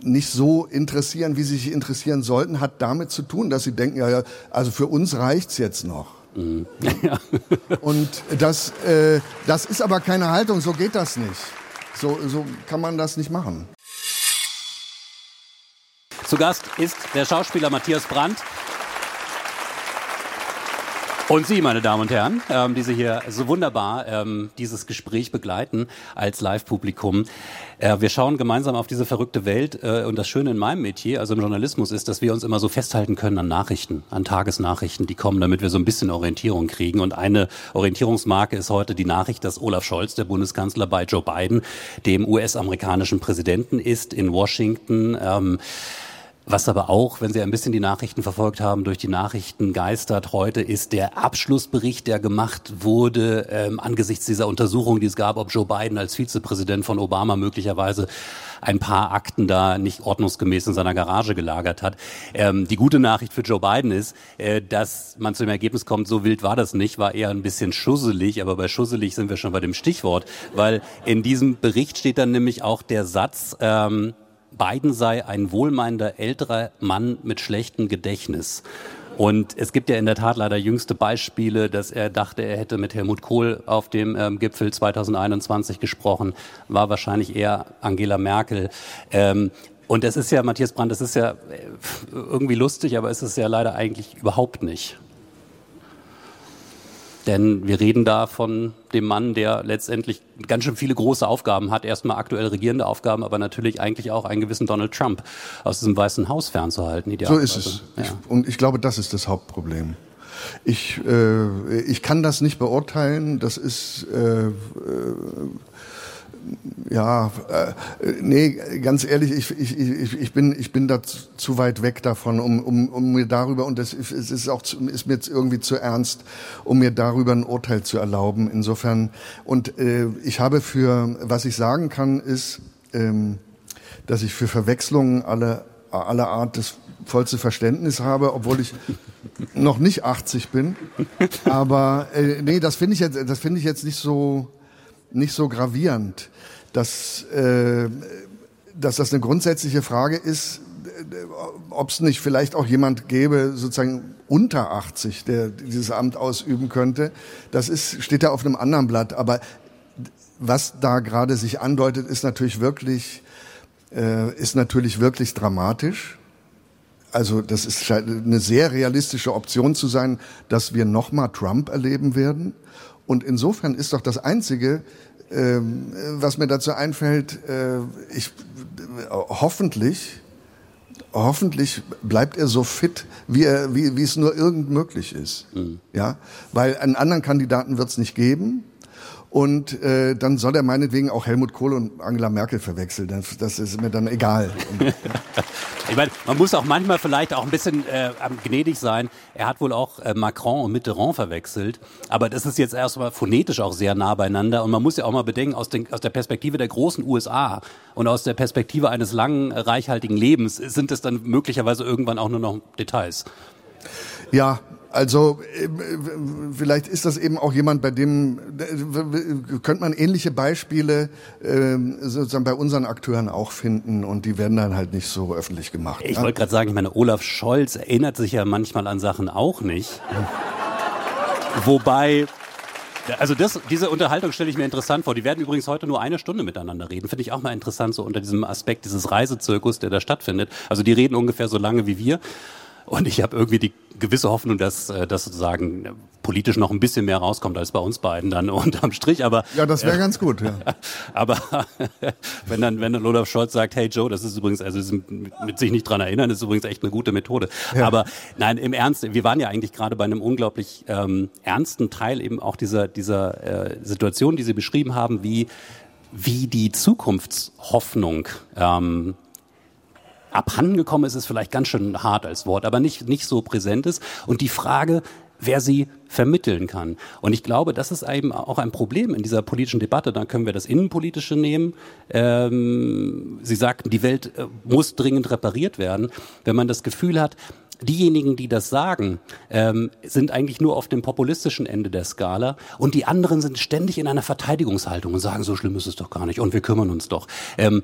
Speaker 3: nicht so interessieren, wie sie sich interessieren sollten, hat damit zu tun, dass sie denken, ja, ja also für uns reicht's jetzt noch. Mhm. Ja. Und das, äh, das ist aber keine Haltung, so geht das nicht. So, so kann man das nicht machen.
Speaker 2: Zu Gast ist der Schauspieler Matthias Brandt. Und Sie, meine Damen und Herren, ähm, die Sie hier so wunderbar ähm, dieses Gespräch begleiten als Live-Publikum. Äh, wir schauen gemeinsam auf diese verrückte Welt äh, und das Schöne in meinem Metier, also im Journalismus, ist, dass wir uns immer so festhalten können an Nachrichten, an Tagesnachrichten, die kommen, damit wir so ein bisschen Orientierung kriegen. Und eine Orientierungsmarke ist heute die Nachricht, dass Olaf Scholz, der Bundeskanzler, bei Joe Biden, dem US-amerikanischen Präsidenten ist in Washington. Ähm, was aber auch, wenn Sie ein bisschen die Nachrichten verfolgt haben, durch die Nachrichten geistert heute, ist der Abschlussbericht, der gemacht wurde ähm, angesichts dieser Untersuchung, die es gab, ob Joe Biden als Vizepräsident von Obama möglicherweise ein paar Akten da nicht ordnungsgemäß in seiner Garage gelagert hat. Ähm, die gute Nachricht für Joe Biden ist, äh, dass man zu dem Ergebnis kommt, so wild war das nicht, war eher ein bisschen schusselig, aber bei schusselig sind wir schon bei dem Stichwort, weil in diesem Bericht steht dann nämlich auch der Satz, ähm, Biden sei ein wohlmeinender älterer Mann mit schlechtem Gedächtnis. Und es gibt ja in der Tat leider jüngste Beispiele, dass er dachte, er hätte mit Helmut Kohl auf dem ähm, Gipfel 2021 gesprochen, war wahrscheinlich eher Angela Merkel. Ähm, und es ist ja, Matthias Brandt, das ist ja äh, irgendwie lustig, aber es ist ja leider eigentlich überhaupt nicht. Denn wir reden da von dem Mann, der letztendlich ganz schön viele große Aufgaben hat. Erstmal aktuell regierende Aufgaben, aber natürlich eigentlich auch einen gewissen Donald Trump aus diesem Weißen Haus fernzuhalten.
Speaker 3: So ist es. Ja. Ich, und ich glaube, das ist das Hauptproblem. Ich, äh, ich kann das nicht beurteilen. Das ist äh, äh, ja, äh, nee, ganz ehrlich, ich, ich, ich, ich, bin, ich bin da zu weit weg davon, um, um, um mir darüber, und das es ist auch zu, ist mir jetzt irgendwie zu ernst, um mir darüber ein Urteil zu erlauben. Insofern, und äh, ich habe für, was ich sagen kann, ist, ähm, dass ich für Verwechslungen alle, aller Art das vollste Verständnis habe, obwohl ich noch nicht 80 bin. Aber äh, nee, das finde ich jetzt, das finde ich jetzt nicht so nicht so gravierend, dass, äh, dass das eine grundsätzliche Frage ist, ob es nicht vielleicht auch jemand gäbe, sozusagen unter 80, der dieses Amt ausüben könnte. Das ist, steht ja auf einem anderen Blatt. Aber was da gerade sich andeutet, ist natürlich wirklich, äh, ist natürlich wirklich dramatisch. Also das ist eine sehr realistische Option zu sein, dass wir nochmal Trump erleben werden. Und insofern ist doch das Einzige, ähm, was mir dazu einfällt, äh, ich, hoffentlich, hoffentlich bleibt er so fit, wie, er, wie, wie es nur irgend möglich ist. Mhm. Ja, weil einen anderen Kandidaten wird es nicht geben. Und äh, dann soll er meinetwegen auch Helmut Kohl und Angela Merkel verwechseln. Das, das ist mir dann egal.
Speaker 2: ich meine, man muss auch manchmal vielleicht auch ein bisschen äh, gnädig sein. Er hat wohl auch äh, Macron und Mitterrand verwechselt. Aber das ist jetzt erstmal phonetisch auch sehr nah beieinander. Und man muss ja auch mal bedenken, aus, den, aus der Perspektive der großen USA und aus der Perspektive eines langen, reichhaltigen Lebens sind es dann möglicherweise irgendwann auch nur noch Details.
Speaker 3: Ja, also äh, vielleicht ist das eben auch jemand, bei dem könnte man ähnliche Beispiele ähm, sozusagen bei unseren Akteuren auch finden und die werden dann halt nicht so öffentlich gemacht.
Speaker 2: Ich ja? wollte gerade sagen, ich meine, Olaf Scholz erinnert sich ja manchmal an Sachen auch nicht. Wobei also das, diese Unterhaltung stelle ich mir interessant vor. Die werden übrigens heute nur eine Stunde miteinander reden. Finde ich auch mal interessant, so unter diesem Aspekt dieses Reisezirkus, der da stattfindet. Also die reden ungefähr so lange wie wir. Und ich habe irgendwie die gewisse Hoffnung, dass äh, das sozusagen politisch noch ein bisschen mehr rauskommt als bei uns beiden dann unterm Strich. Aber
Speaker 3: ja, das wäre äh, ganz gut. Ja.
Speaker 2: aber wenn dann wenn dann Olaf Scholz sagt, hey Joe, das ist übrigens also mit sich nicht dran erinnern, ist übrigens echt eine gute Methode. Ja. Aber nein, im Ernst, wir waren ja eigentlich gerade bei einem unglaublich ähm, ernsten Teil eben auch dieser dieser äh, Situation, die Sie beschrieben haben, wie wie die Zukunftshoffnung ähm, abhandengekommen ist, ist vielleicht ganz schön hart als Wort, aber nicht, nicht so präsent ist. Und die Frage, wer sie vermitteln kann. Und ich glaube, das ist eben auch ein Problem in dieser politischen Debatte. Dann können wir das Innenpolitische nehmen. Ähm, sie sagten, die Welt äh, muss dringend repariert werden. Wenn man das Gefühl hat, diejenigen, die das sagen, ähm, sind eigentlich nur auf dem populistischen Ende der Skala und die anderen sind ständig in einer Verteidigungshaltung und sagen, so schlimm ist es doch gar nicht und wir kümmern uns doch. Ähm,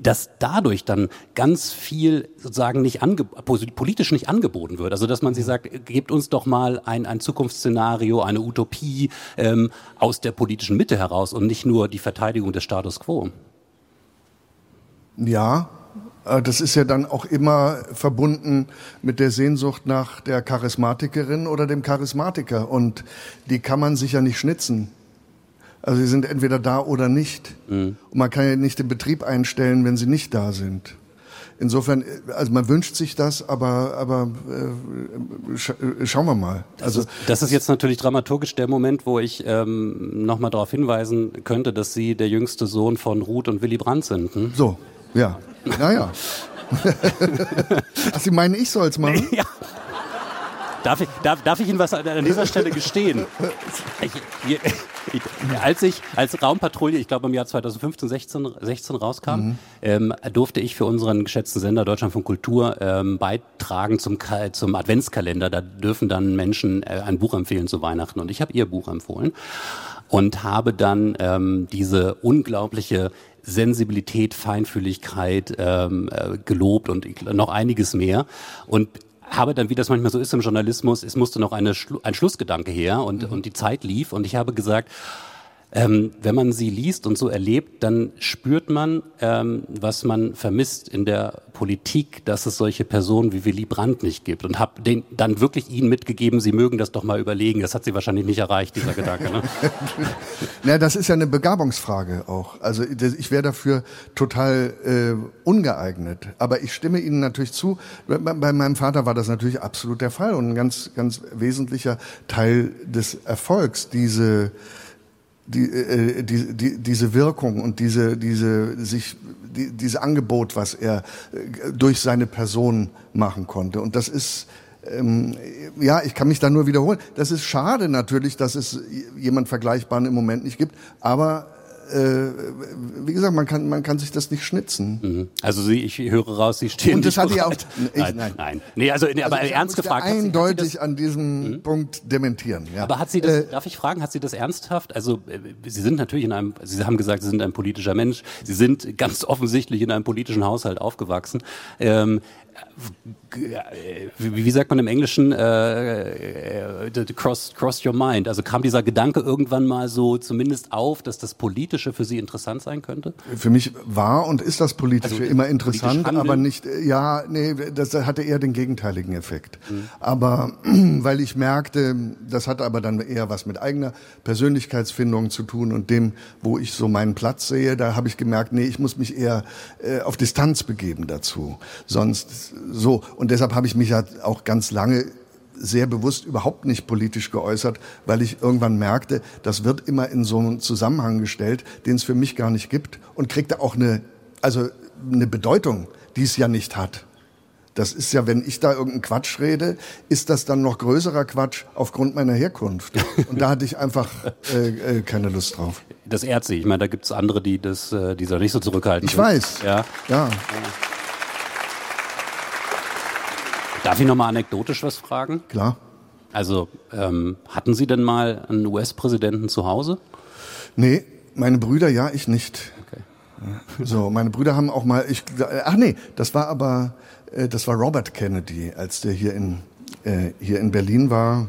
Speaker 2: dass dadurch dann ganz viel sozusagen nicht ange politisch nicht angeboten wird. Also dass man sich sagt, gebt uns doch mal ein, ein Zukunftsszenario, eine Utopie ähm, aus der politischen Mitte heraus und nicht nur die Verteidigung des Status quo.
Speaker 3: Ja, Äh, das ist ja dann auch immer verbunden mit der Sehnsucht nach der Charismatikerin oder dem Charismatiker. Und die kann man sich ja nicht schnitzen. Also sie sind entweder da oder nicht. Mhm. Und man kann ja nicht den Betrieb einstellen, wenn sie nicht da sind. Insofern, also man wünscht sich das, aber, aber äh, sch äh, schauen wir mal.
Speaker 2: Also das ist, das ist, jetzt natürlich dramaturgisch der Moment, wo ich ähm, nochmal darauf hinweisen könnte, dass Sie der jüngste Sohn von Ruth und Willy Brandt sind. Hm?
Speaker 3: So, ja. Naja. Ach, Sie meinen, ich soll es machen?
Speaker 2: Ja. Darf ich, darf, darf ich Ihnen was an dieser Stelle gestehen? Ich, als ich als Raumpatrouille, ich glaube im Jahr 2015, 16, 16 rauskam, mhm. ähm, durfte ich für unseren geschätzten Sender Deutschland von Kultur ähm, beitragen zum, zum Adventskalender. Da dürfen dann Menschen äh, ein Buch empfehlen zu Weihnachten. Und ich habe ihr Buch empfohlen und habe dann ähm, diese unglaubliche Sensibilität, Feinfühligkeit ähm, äh, gelobt und noch einiges mehr. Und habe dann, wie das manchmal so ist im Journalismus, es musste noch eine, ein Schlussgedanke her und, mhm. und die Zeit lief und ich habe gesagt, ähm, wenn man sie liest und so erlebt, dann spürt man, ähm, was man vermisst in der Politik, dass es solche Personen wie Willy Brandt nicht gibt. Und habe dann wirklich ihnen mitgegeben, sie mögen das doch mal überlegen. Das hat sie wahrscheinlich nicht erreicht, dieser Gedanke. Ne?
Speaker 3: Na, das ist ja eine Begabungsfrage auch. Also ich wäre dafür total äh, ungeeignet. Aber ich stimme Ihnen natürlich zu. Bei meinem Vater war das natürlich absolut der Fall und ein ganz, ganz wesentlicher Teil des Erfolgs. Diese die, äh, die, die, diese Wirkung und diese, diese, sich, die, diese Angebot, was er äh, durch seine Person machen konnte. Und das ist, ähm, ja, ich kann mich da nur wiederholen. Das ist schade natürlich, dass es jemand Vergleichbaren im Moment nicht gibt, aber äh, wie gesagt, man kann, man kann sich das nicht schnitzen.
Speaker 2: Mhm. Also Sie, ich höre raus, Sie stehen
Speaker 3: Und das hatte ich auch.
Speaker 2: Ich, nein, nein, nein. Nee, also, nee, aber also ernst gefragt.
Speaker 3: Eindeutig das, an diesem mhm. Punkt dementieren. Ja.
Speaker 2: Aber hat Sie das, äh, darf ich fragen, hat Sie das ernsthaft? Also äh, Sie sind natürlich in einem, Sie haben gesagt, Sie sind ein politischer Mensch. Sie sind ganz offensichtlich in einem politischen Haushalt aufgewachsen. Ähm, wie, sagt man im Englischen, äh, äh, cross, cross your mind. Also kam dieser Gedanke irgendwann mal so zumindest auf, dass das Politische für Sie interessant sein könnte?
Speaker 3: Für mich war und ist das Politische also, immer interessant, aber nicht, ja, nee, das hatte eher den gegenteiligen Effekt. Mhm. Aber weil ich merkte, das hat aber dann eher was mit eigener Persönlichkeitsfindung zu tun und dem, wo ich so meinen Platz sehe, da habe ich gemerkt, nee, ich muss mich eher äh, auf Distanz begeben dazu. Sonst so. Und deshalb habe ich mich ja auch ganz lange sehr bewusst überhaupt nicht politisch geäußert, weil ich irgendwann merkte, das wird immer in so einen Zusammenhang gestellt, den es für mich gar nicht gibt und kriegte auch eine, also eine Bedeutung, die es ja nicht hat. Das ist ja, wenn ich da irgendeinen Quatsch rede, ist das dann noch größerer Quatsch aufgrund meiner Herkunft. Und da hatte ich einfach äh, äh, keine Lust drauf.
Speaker 2: Das ehrt sich. Ich meine, da gibt es andere, die das, äh, die da nicht so zurückhalten.
Speaker 3: Ich sind. weiß.
Speaker 2: Ja. ja. Darf ich nochmal anekdotisch was fragen?
Speaker 3: Klar.
Speaker 2: Also, ähm, hatten Sie denn mal einen US-Präsidenten zu Hause?
Speaker 3: Nee, meine Brüder ja, ich nicht. Okay. So, meine Brüder haben auch mal, ich, ach nee, das war aber, äh, das war Robert Kennedy, als der hier in, äh, hier in Berlin war.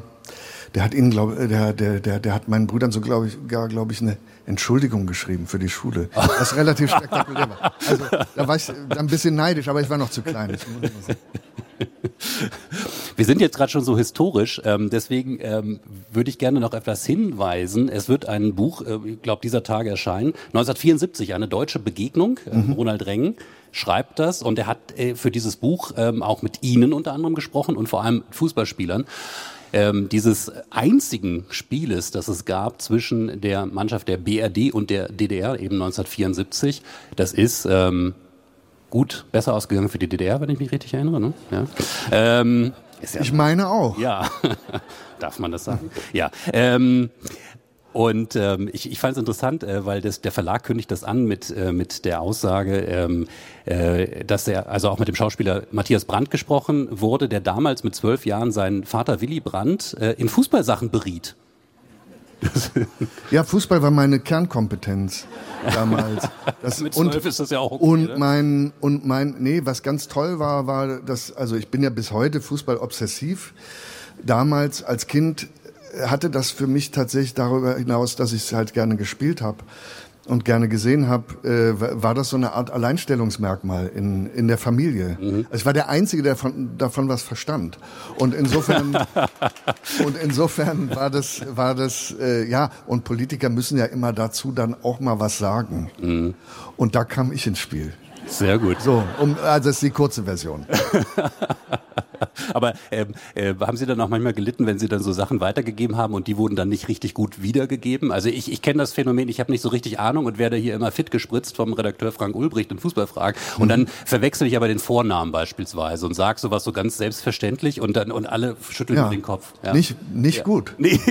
Speaker 3: Der hat ihnen, glaube äh, der, der, der, der hat meinen Brüdern so, glaube ich, gar, glaube ich, eine Entschuldigung geschrieben für die Schule. Was relativ spektakulär war. Also, da war ich ein bisschen neidisch, aber ich war noch zu klein.
Speaker 2: Wir sind jetzt gerade schon so historisch, ähm, deswegen ähm, würde ich gerne noch etwas hinweisen. Es wird ein Buch, äh, ich glaube, dieser Tage erscheinen. 1974, eine deutsche Begegnung. Äh, mhm. Ronald Rengen schreibt das und er hat äh, für dieses Buch ähm, auch mit Ihnen unter anderem gesprochen und vor allem Fußballspielern. Ähm, dieses einzigen Spieles, das es gab zwischen der Mannschaft der BRD und der DDR, eben 1974, das ist ähm, gut, besser ausgegangen für die DDR, wenn ich mich richtig erinnere. Ne? Ja.
Speaker 3: Ähm, ja ich meine auch.
Speaker 2: Ja, darf man das sagen? Ja. Ähm, und ähm, ich, ich fand es interessant, äh, weil das, der Verlag kündigt das an mit, äh, mit der Aussage, ähm, äh, dass er, also auch mit dem Schauspieler Matthias Brandt gesprochen wurde, der damals mit zwölf Jahren seinen Vater Willy Brandt äh, in Fußballsachen beriet.
Speaker 3: ja, Fußball war meine Kernkompetenz damals.
Speaker 2: Das, Mit und, ist das ja auch
Speaker 3: okay, Und mein, und mein, nee, was ganz toll war, war, dass, also ich bin ja bis heute Fußball obsessiv. Damals als Kind hatte das für mich tatsächlich darüber hinaus, dass ich es halt gerne gespielt habe, und gerne gesehen habe, äh, war das so eine Art Alleinstellungsmerkmal in, in der Familie. Mhm. Also ich war der Einzige, der von, davon was verstand. Und insofern, und insofern war das, war das, äh, ja, und Politiker müssen ja immer dazu dann auch mal was sagen. Mhm. Und da kam ich ins Spiel.
Speaker 2: Sehr gut.
Speaker 3: So, um, also das ist die kurze Version.
Speaker 2: Aber ähm, äh, haben Sie dann auch manchmal gelitten, wenn Sie dann so Sachen weitergegeben haben und die wurden dann nicht richtig gut wiedergegeben? Also ich, ich kenne das Phänomen, ich habe nicht so richtig Ahnung und werde hier immer fit gespritzt vom Redakteur Frank Ulbricht in Fußballfragen. Und dann verwechsel ich aber den Vornamen beispielsweise und sage sowas so ganz selbstverständlich und dann und alle schütteln ja. den Kopf.
Speaker 3: Ja. Nicht, nicht ja. gut. Nee.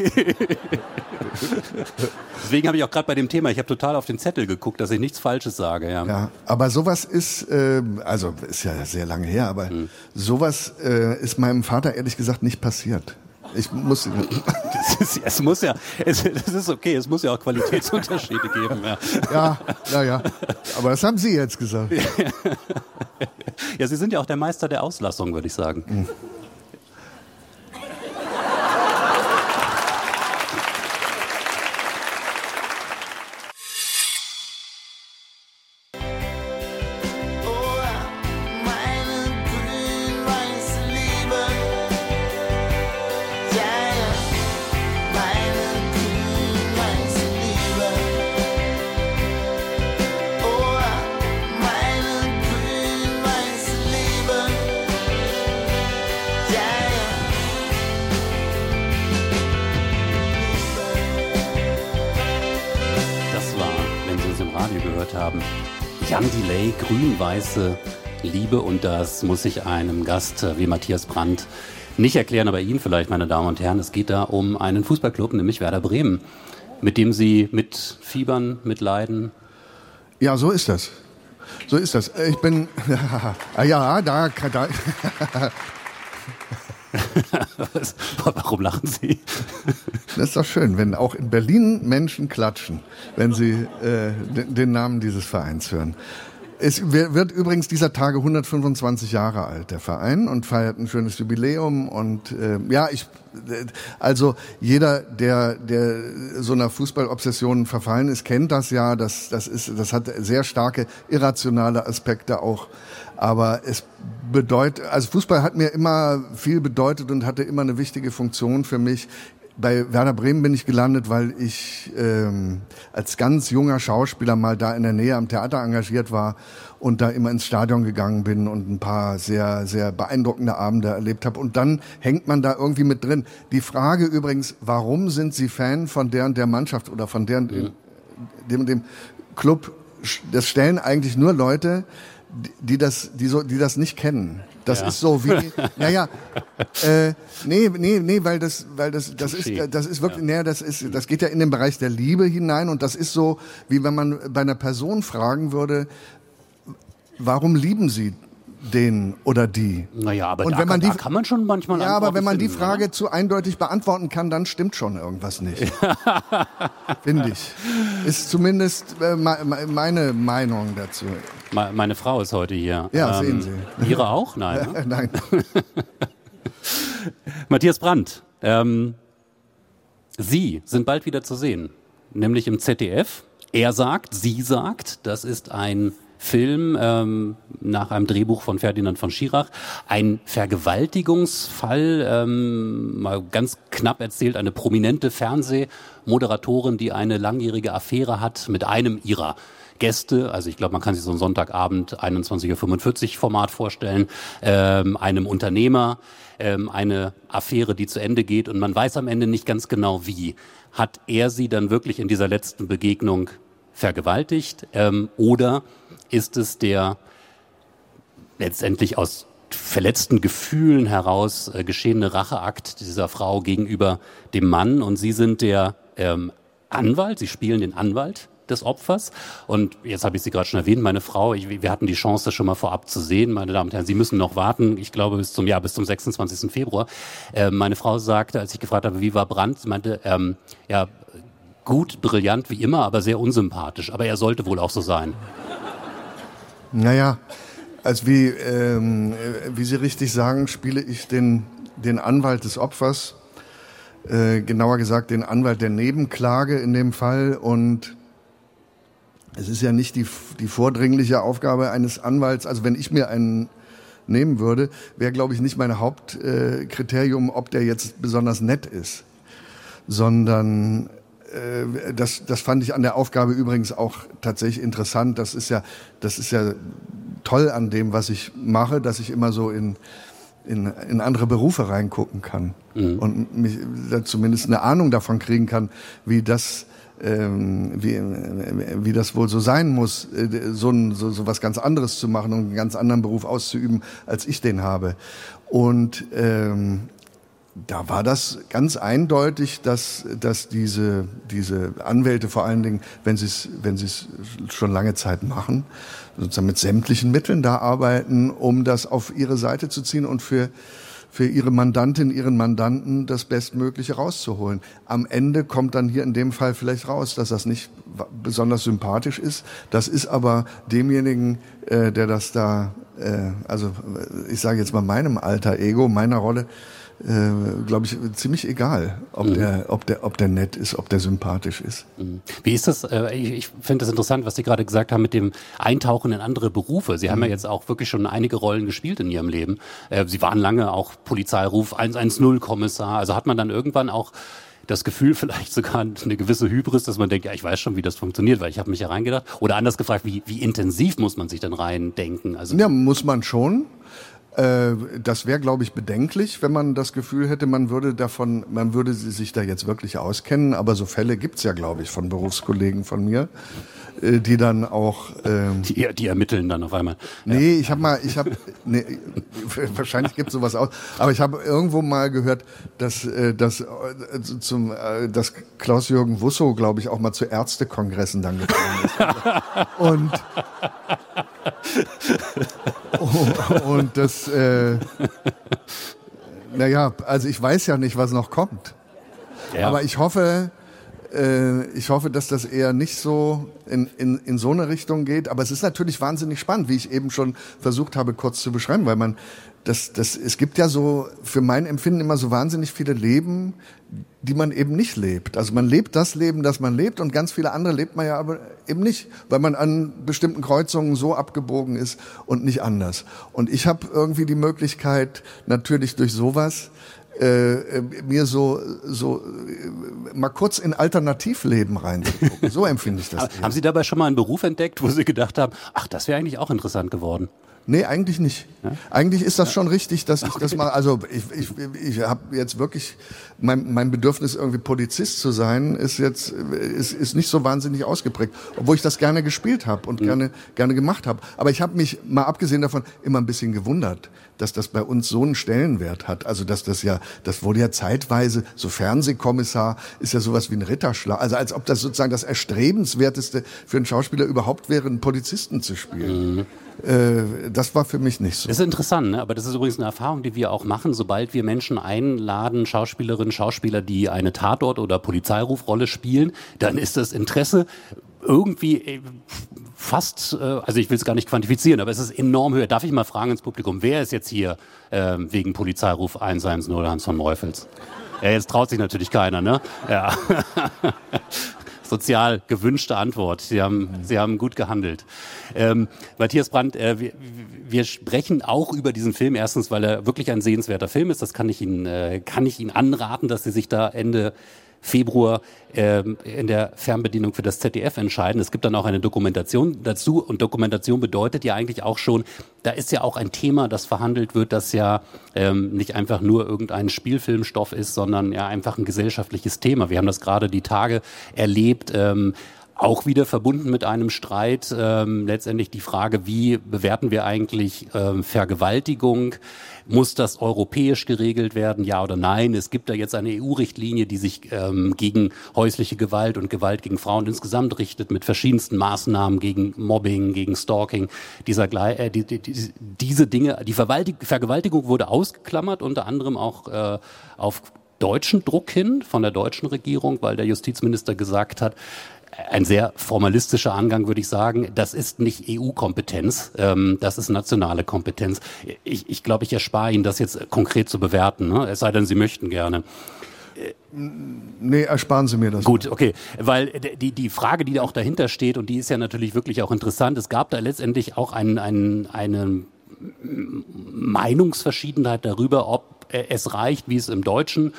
Speaker 2: Deswegen habe ich auch gerade bei dem Thema, ich habe total auf den Zettel geguckt, dass ich nichts Falsches sage. Ja,
Speaker 3: aber sowas ist, äh, also ist ja sehr lange her, aber hm. sowas äh, ist meinem Vater ehrlich gesagt nicht passiert. Ich muss.
Speaker 2: Ist, es muss ja, es, das ist okay, es muss ja auch Qualitätsunterschiede geben. Ja.
Speaker 3: ja, ja, ja. Aber das haben Sie jetzt gesagt.
Speaker 2: Ja, Sie sind ja auch der Meister der Auslassung, würde ich sagen. Mhm. grün-weiße Liebe und das muss ich einem Gast wie Matthias Brandt nicht erklären, aber Ihnen vielleicht, meine Damen und Herren. Es geht da um einen Fußballclub, nämlich Werder Bremen, mit dem Sie mitfiebern, mitleiden.
Speaker 3: Ja, so ist das. So ist das. Ich bin, ja, da, da
Speaker 2: Warum lachen Sie?
Speaker 3: Das ist doch schön, wenn auch in Berlin Menschen klatschen, wenn sie äh, den Namen dieses Vereins hören. Es wird übrigens dieser Tage 125 Jahre alt, der Verein, und feiert ein schönes Jubiläum. Und äh, ja, ich, also jeder, der, der so einer Fußballobsession verfallen ist, kennt das ja. Das, das ist, das hat sehr starke irrationale Aspekte auch. Aber es bedeutet, also Fußball hat mir immer viel bedeutet und hatte immer eine wichtige Funktion für mich bei Werder Bremen bin ich gelandet, weil ich ähm, als ganz junger Schauspieler mal da in der Nähe am Theater engagiert war und da immer ins Stadion gegangen bin und ein paar sehr, sehr beeindruckende Abende erlebt habe. Und dann hängt man da irgendwie mit drin. Die Frage übrigens, warum sind Sie Fan von der und der Mannschaft oder von der und dem, dem, dem Club? Das stellen eigentlich nur Leute, die das, die so, die das nicht kennen. Das ja. ist so wie, naja, äh, nee, nee, nee, weil das, weil das, das ist, das ist wirklich, ja. nee, das ist, das geht ja in den Bereich der Liebe hinein und das ist so, wie wenn man bei einer Person fragen würde, warum lieben Sie den oder die.
Speaker 2: Naja, aber und da, wenn man die, kann man schon manchmal
Speaker 3: Ja, aber wenn man finden, die Frage oder? zu eindeutig beantworten kann, dann stimmt schon irgendwas nicht. Finde ich. Ist zumindest äh, meine Meinung dazu.
Speaker 2: Meine Frau ist heute hier.
Speaker 3: Ja, ähm, sehen Sie.
Speaker 2: Ihre auch? Nein.
Speaker 3: Ne? Nein.
Speaker 2: Matthias Brandt, ähm, Sie sind bald wieder zu sehen, nämlich im ZDF. Er sagt, sie sagt, das ist ein Film ähm, nach einem Drehbuch von Ferdinand von Schirach. Ein Vergewaltigungsfall, ähm, mal ganz knapp erzählt, eine prominente Fernsehmoderatorin, die eine langjährige Affäre hat mit einem ihrer Gäste, also ich glaube, man kann sich so ein Sonntagabend 21.45 Uhr Format vorstellen, ähm, einem Unternehmer, ähm, eine Affäre, die zu Ende geht und man weiß am Ende nicht ganz genau wie. Hat er sie dann wirklich in dieser letzten Begegnung vergewaltigt ähm, oder ist es der letztendlich aus verletzten Gefühlen heraus äh, geschehene Racheakt dieser Frau gegenüber dem Mann? Und Sie sind der ähm, Anwalt, Sie spielen den Anwalt des Opfers. Und jetzt habe ich Sie gerade schon erwähnt, meine Frau, ich, wir hatten die Chance, das schon mal vorab zu sehen. Meine Damen und Herren, Sie müssen noch warten, ich glaube bis zum Jahr, bis zum 26. Februar. Äh, meine Frau sagte, als ich gefragt habe, wie war Brandt, sie meinte, ähm, ja, gut, brillant wie immer, aber sehr unsympathisch. Aber er sollte wohl auch so sein.
Speaker 3: Naja, also wie, ähm, äh, wie Sie richtig sagen, spiele ich den, den Anwalt des Opfers, äh, genauer gesagt den Anwalt der Nebenklage in dem Fall und es ist ja nicht die, die vordringliche Aufgabe eines Anwalts. Also wenn ich mir einen nehmen würde, wäre, glaube ich, nicht mein Hauptkriterium, ob der jetzt besonders nett ist, sondern äh, das, das fand ich an der Aufgabe übrigens auch tatsächlich interessant. Das ist ja, das ist ja toll an dem, was ich mache, dass ich immer so in, in, in andere Berufe reingucken kann mhm. und mich zumindest eine Ahnung davon kriegen kann, wie das ähm, wie, wie das wohl so sein muss, äh, so, ein, so, so was ganz anderes zu machen und einen ganz anderen Beruf auszuüben, als ich den habe. Und ähm, da war das ganz eindeutig, dass, dass diese, diese Anwälte vor allen Dingen, wenn sie es wenn sie es schon lange Zeit machen, sozusagen mit sämtlichen Mitteln da arbeiten, um das auf ihre Seite zu ziehen und für, für ihre Mandantin, ihren Mandanten das Bestmögliche rauszuholen. Am Ende kommt dann hier in dem Fall vielleicht raus, dass das nicht besonders sympathisch ist. Das ist aber demjenigen, äh, der das da, äh, also ich sage jetzt mal meinem alter Ego, meiner Rolle, äh, glaube ich, ziemlich egal, ob, mhm. der, ob, der, ob der nett ist, ob der sympathisch ist.
Speaker 2: Mhm. Wie ist das? Äh, ich ich finde das interessant, was Sie gerade gesagt haben mit dem Eintauchen in andere Berufe. Sie mhm. haben ja mhm. jetzt auch wirklich schon einige Rollen gespielt in Ihrem Leben. Äh, Sie waren lange auch Polizeiruf 110-Kommissar. Also hat man dann irgendwann auch das Gefühl, vielleicht sogar eine gewisse Hybris, dass man denkt, ja, ich weiß schon, wie das funktioniert, weil ich habe mich ja reingedacht. Oder anders gefragt, wie, wie intensiv muss man sich dann reindenken?
Speaker 3: Also ja, muss man schon. Äh, das wäre, glaube ich, bedenklich, wenn man das Gefühl hätte, man würde davon, man würde sich da jetzt wirklich auskennen. Aber so Fälle gibt's ja, glaube ich, von Berufskollegen von mir, äh, die dann auch.
Speaker 2: Ähm, die, die ermitteln dann auf einmal.
Speaker 3: Nee, ja. ich habe mal, ich habe, nee, wahrscheinlich gibt's sowas auch. Aber ich habe irgendwo mal gehört, dass, äh, dass, zum, dass Klaus-Jürgen Wusso, glaube ich, auch mal zu Ärztekongressen dann gekommen ist. Und und das, äh, naja, also ich weiß ja nicht, was noch kommt. Ja. Aber ich hoffe, äh, ich hoffe, dass das eher nicht so in, in, in so eine Richtung geht. Aber es ist natürlich wahnsinnig spannend, wie ich eben schon versucht habe, kurz zu beschreiben, weil man das, das, es gibt ja so für mein Empfinden immer so wahnsinnig viele Leben, die man eben nicht lebt. Also man lebt das Leben, das man lebt und ganz viele andere lebt man ja aber eben nicht, weil man an bestimmten Kreuzungen so abgebogen ist und nicht anders. Und ich habe irgendwie die Möglichkeit, natürlich durch sowas äh, mir so so äh, mal kurz in Alternativleben reinzugucken. So empfinde ich das.
Speaker 2: haben Sie dabei schon mal einen Beruf entdeckt, wo Sie gedacht haben, ach, das wäre eigentlich auch interessant geworden?
Speaker 3: Nee, eigentlich nicht. Ja? Eigentlich ist das schon richtig, dass ich okay. das mal, also ich, ich, ich habe jetzt wirklich, mein, mein Bedürfnis irgendwie Polizist zu sein, ist jetzt, ist, ist nicht so wahnsinnig ausgeprägt, obwohl ich das gerne gespielt habe und mhm. gerne, gerne gemacht habe. Aber ich habe mich, mal abgesehen davon, immer ein bisschen gewundert, dass das bei uns so einen Stellenwert hat. Also dass das ja, das wurde ja zeitweise, so Fernsehkommissar ist ja sowas wie ein Ritterschlag. Also als ob das sozusagen das Erstrebenswerteste für einen Schauspieler überhaupt wäre, einen Polizisten zu spielen. Mhm. Äh, das war für mich nicht so.
Speaker 2: Das ist interessant, ne? aber das ist übrigens eine Erfahrung, die wir auch machen, sobald wir Menschen einladen, Schauspielerinnen, Schauspieler, die eine Tatort- oder Polizeirufrolle spielen, dann ist das Interesse irgendwie äh, fast, äh, also ich will es gar nicht quantifizieren, aber es ist enorm höher. Darf ich mal fragen ins Publikum, wer ist jetzt hier äh, wegen Polizeiruf 110 Hans von Meufels? Ja, jetzt traut sich natürlich keiner, ne? Ja. sozial gewünschte Antwort. Sie haben, Sie haben gut gehandelt. Ähm, Matthias Brandt, äh, wir, wir sprechen auch über diesen Film. Erstens, weil er wirklich ein sehenswerter Film ist. Das kann ich Ihnen, äh, kann ich Ihnen anraten, dass Sie sich da Ende Februar ähm, in der Fernbedienung für das ZDF entscheiden. Es gibt dann auch eine Dokumentation dazu und Dokumentation bedeutet ja eigentlich auch schon, da ist ja auch ein Thema, das verhandelt wird, das ja ähm, nicht einfach nur irgendein Spielfilmstoff ist, sondern ja einfach ein gesellschaftliches Thema. Wir haben das gerade die Tage erlebt. Ähm, auch wieder verbunden mit einem Streit, ähm, letztendlich die Frage, wie bewerten wir eigentlich ähm, Vergewaltigung? Muss das europäisch geregelt werden, ja oder nein? Es gibt da jetzt eine EU-Richtlinie, die sich ähm, gegen häusliche Gewalt und Gewalt gegen Frauen insgesamt richtet, mit verschiedensten Maßnahmen gegen Mobbing, gegen Stalking. Dieser, äh, die, die, die, diese Dinge, die Vergewaltigung wurde ausgeklammert, unter anderem auch äh, auf deutschen Druck hin von der deutschen Regierung, weil der Justizminister gesagt hat, ein sehr formalistischer Angang, würde ich sagen. Das ist nicht EU-Kompetenz, ähm, das ist nationale Kompetenz. Ich, ich glaube, ich erspare Ihnen das jetzt konkret zu bewerten, ne? es sei denn, Sie möchten gerne.
Speaker 3: Nee, ersparen Sie mir das.
Speaker 2: Gut, okay. Weil die, die Frage, die auch dahinter steht, und die ist ja natürlich wirklich auch interessant, es gab da letztendlich auch ein, ein, eine Meinungsverschiedenheit darüber, ob es reicht, wie es im Deutschen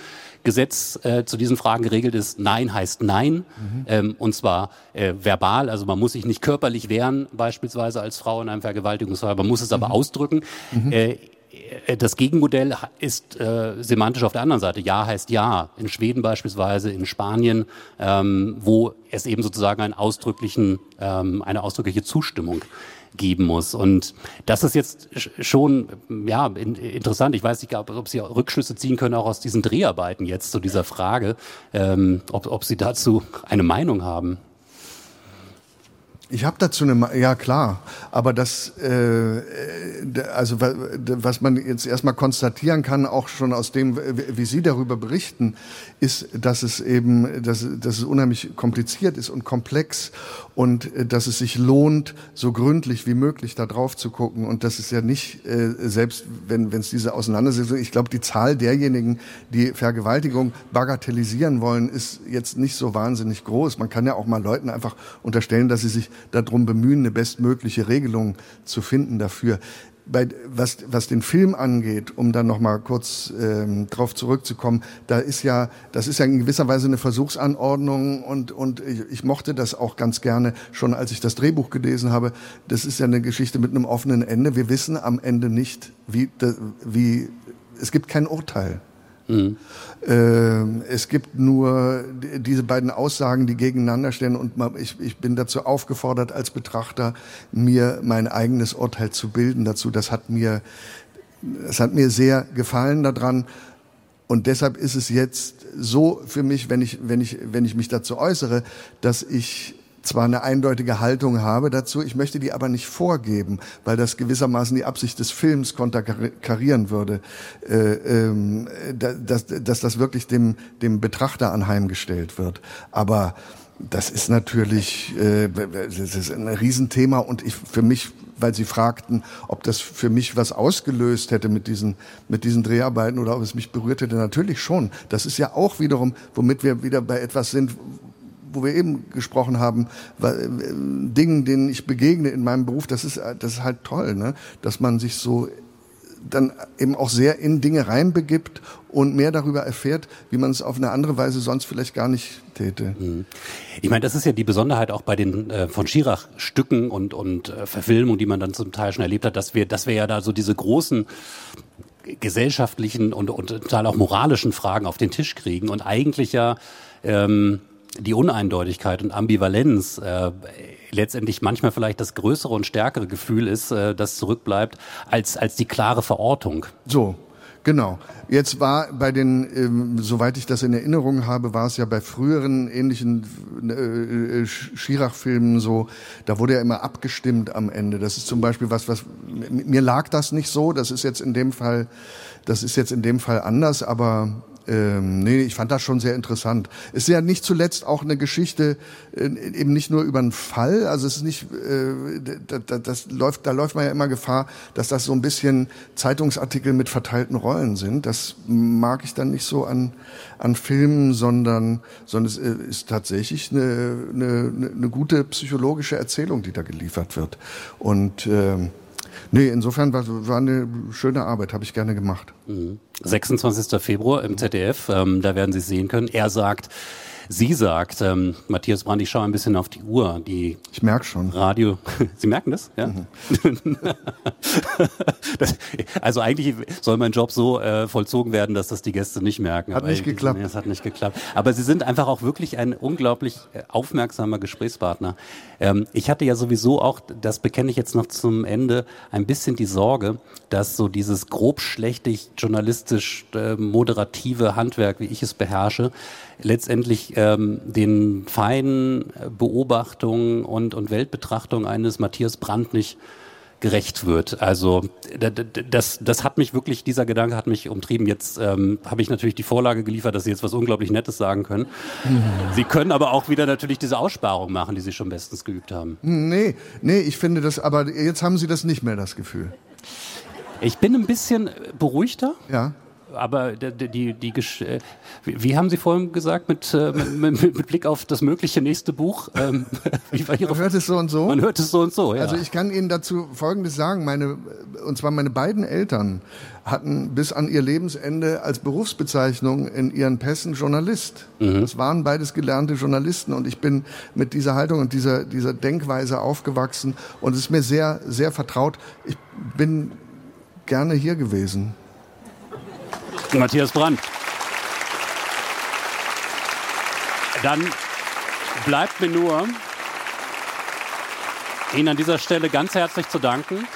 Speaker 2: Gesetz äh, zu diesen Fragen geregelt ist. Nein heißt Nein. Mhm. Ähm, und zwar äh, verbal. Also man muss sich nicht körperlich wehren, beispielsweise als Frau in einem Vergewaltigungsfall. Man muss es aber mhm. ausdrücken. Mhm. Äh, äh, das Gegenmodell ist äh, semantisch auf der anderen Seite. Ja heißt ja. In Schweden beispielsweise, in Spanien, ähm, wo es eben sozusagen einen ausdrücklichen, ähm, eine ausdrückliche Zustimmung geben muss. Und das ist jetzt schon ja in, interessant. Ich weiß nicht, ob Sie Rückschlüsse ziehen können auch aus diesen Dreharbeiten jetzt zu dieser Frage, ähm, ob, ob Sie dazu eine Meinung haben.
Speaker 3: Ich habe dazu eine, ja klar, aber das, äh, also was man jetzt erstmal konstatieren kann, auch schon aus dem, wie Sie darüber berichten, ist, dass es eben, dass, dass es unheimlich kompliziert ist und komplex und äh, dass es sich lohnt, so gründlich wie möglich da drauf zu gucken und das ist ja nicht, äh, selbst wenn es diese Auseinandersetzung, ich glaube, die Zahl derjenigen, die Vergewaltigung bagatellisieren wollen, ist jetzt nicht so wahnsinnig groß. Man kann ja auch mal Leuten einfach unterstellen, dass sie sich darum bemühen, eine bestmögliche Regelung zu finden dafür. Bei, was, was den Film angeht, um dann noch mal kurz ähm, drauf zurückzukommen, da ist ja, das ist ja in gewisser Weise eine Versuchsanordnung und, und ich, ich mochte das auch ganz gerne, schon als ich das Drehbuch gelesen habe. Das ist ja eine Geschichte mit einem offenen Ende. Wir wissen am Ende nicht, wie, wie es gibt kein Urteil. Mhm. Ähm, es gibt nur diese beiden Aussagen, die gegeneinander stehen und ich, ich bin dazu aufgefordert, als Betrachter mir mein eigenes Urteil zu bilden dazu. Das hat mir, das hat mir sehr gefallen daran. Und deshalb ist es jetzt so für mich, wenn ich, wenn ich, wenn ich mich dazu äußere, dass ich zwar eine eindeutige Haltung habe dazu, ich möchte die aber nicht vorgeben, weil das gewissermaßen die Absicht des Films konterkarieren würde, äh, ähm, dass, dass das wirklich dem, dem Betrachter anheimgestellt wird. Aber das ist natürlich äh, das ist ein Riesenthema und ich, für mich, weil Sie fragten, ob das für mich was ausgelöst hätte mit diesen, mit diesen Dreharbeiten oder ob es mich berührt hätte, natürlich schon. Das ist ja auch wiederum, womit wir wieder bei etwas sind, wo wir eben gesprochen haben, äh, Dingen, denen ich begegne in meinem Beruf, das ist, das ist halt toll, ne? dass man sich so dann eben auch sehr in Dinge reinbegibt und mehr darüber erfährt, wie man es auf eine andere Weise sonst vielleicht gar nicht täte. Mhm.
Speaker 2: Ich meine, das ist ja die Besonderheit auch bei den äh, von Schirach Stücken und und äh, Verfilmungen, die man dann zum Teil schon erlebt hat, dass wir dass wir ja da so diese großen gesellschaftlichen und und total auch moralischen Fragen auf den Tisch kriegen und eigentlich ja ähm, die Uneindeutigkeit und Ambivalenz äh, letztendlich manchmal vielleicht das größere und stärkere Gefühl ist, äh, das zurückbleibt, als, als die klare Verortung.
Speaker 3: So, Genau. Jetzt war bei den, ähm, soweit ich das in Erinnerung habe, war es ja bei früheren ähnlichen äh, äh Schirach-Filmen so, da wurde ja immer abgestimmt am Ende. Das ist zum Beispiel was, was mir lag das nicht so. Das ist jetzt in dem Fall, das ist jetzt in dem Fall anders, aber ähm, nee, ich fand das schon sehr interessant. Es ist ja nicht zuletzt auch eine Geschichte, äh, eben nicht nur über einen Fall, also es ist nicht, äh, das, das läuft, da läuft man ja immer Gefahr, dass das so ein bisschen Zeitungsartikel mit verteilten Rollen sind. Das mag ich dann nicht so an, an Filmen, sondern, sondern es äh, ist tatsächlich eine, eine, eine gute psychologische Erzählung, die da geliefert wird. Und äh, Nee, insofern war, war eine schöne Arbeit, habe ich gerne gemacht.
Speaker 2: 26. Mhm. Februar im ZDF, ähm, da werden Sie es sehen können. Er sagt, Sie sagt, ähm, Matthias Brandt, ich schaue ein bisschen auf die Uhr. Die
Speaker 3: ich merke schon.
Speaker 2: Radio. Sie merken das? Ja. Mhm. das, also eigentlich soll mein Job so äh, vollzogen werden, dass das die Gäste nicht merken.
Speaker 3: Hat nicht geklappt.
Speaker 2: Nee, es hat nicht geklappt. Aber Sie sind einfach auch wirklich ein unglaublich äh, aufmerksamer Gesprächspartner. Ähm, ich hatte ja sowieso auch, das bekenne ich jetzt noch zum Ende, ein bisschen die Sorge, dass so dieses grob schlechtig journalistisch äh, moderative Handwerk, wie ich es beherrsche, letztendlich ähm, den feinen Beobachtungen und, und Weltbetrachtungen eines Matthias Brandt nicht gerecht wird. Also das, das hat mich wirklich, dieser Gedanke hat mich umtrieben. Jetzt ähm, habe ich natürlich die Vorlage geliefert, dass Sie jetzt was unglaublich Nettes sagen können. Sie können aber auch wieder natürlich diese Aussparung machen, die Sie schon bestens geübt haben.
Speaker 3: Nee, nee, ich finde das, aber jetzt haben Sie das nicht mehr, das Gefühl.
Speaker 2: Ich bin ein bisschen beruhigter.
Speaker 3: Ja.
Speaker 2: Aber die, die, die, äh, wie haben Sie vorhin gesagt, mit, äh, mit, mit, Blick auf das mögliche nächste Buch? Ähm,
Speaker 3: man hört es so und so.
Speaker 2: Man hört es so und so,
Speaker 3: ja. Also ich kann Ihnen dazu Folgendes sagen. Meine, und zwar meine beiden Eltern hatten bis an ihr Lebensende als Berufsbezeichnung in ihren Pässen Journalist. Mhm. Das waren beides gelernte Journalisten und ich bin mit dieser Haltung und dieser, dieser Denkweise aufgewachsen und es ist mir sehr, sehr vertraut. Ich bin gerne hier gewesen.
Speaker 2: Matthias Brandt. Dann bleibt mir nur, Ihnen an dieser Stelle ganz herzlich zu danken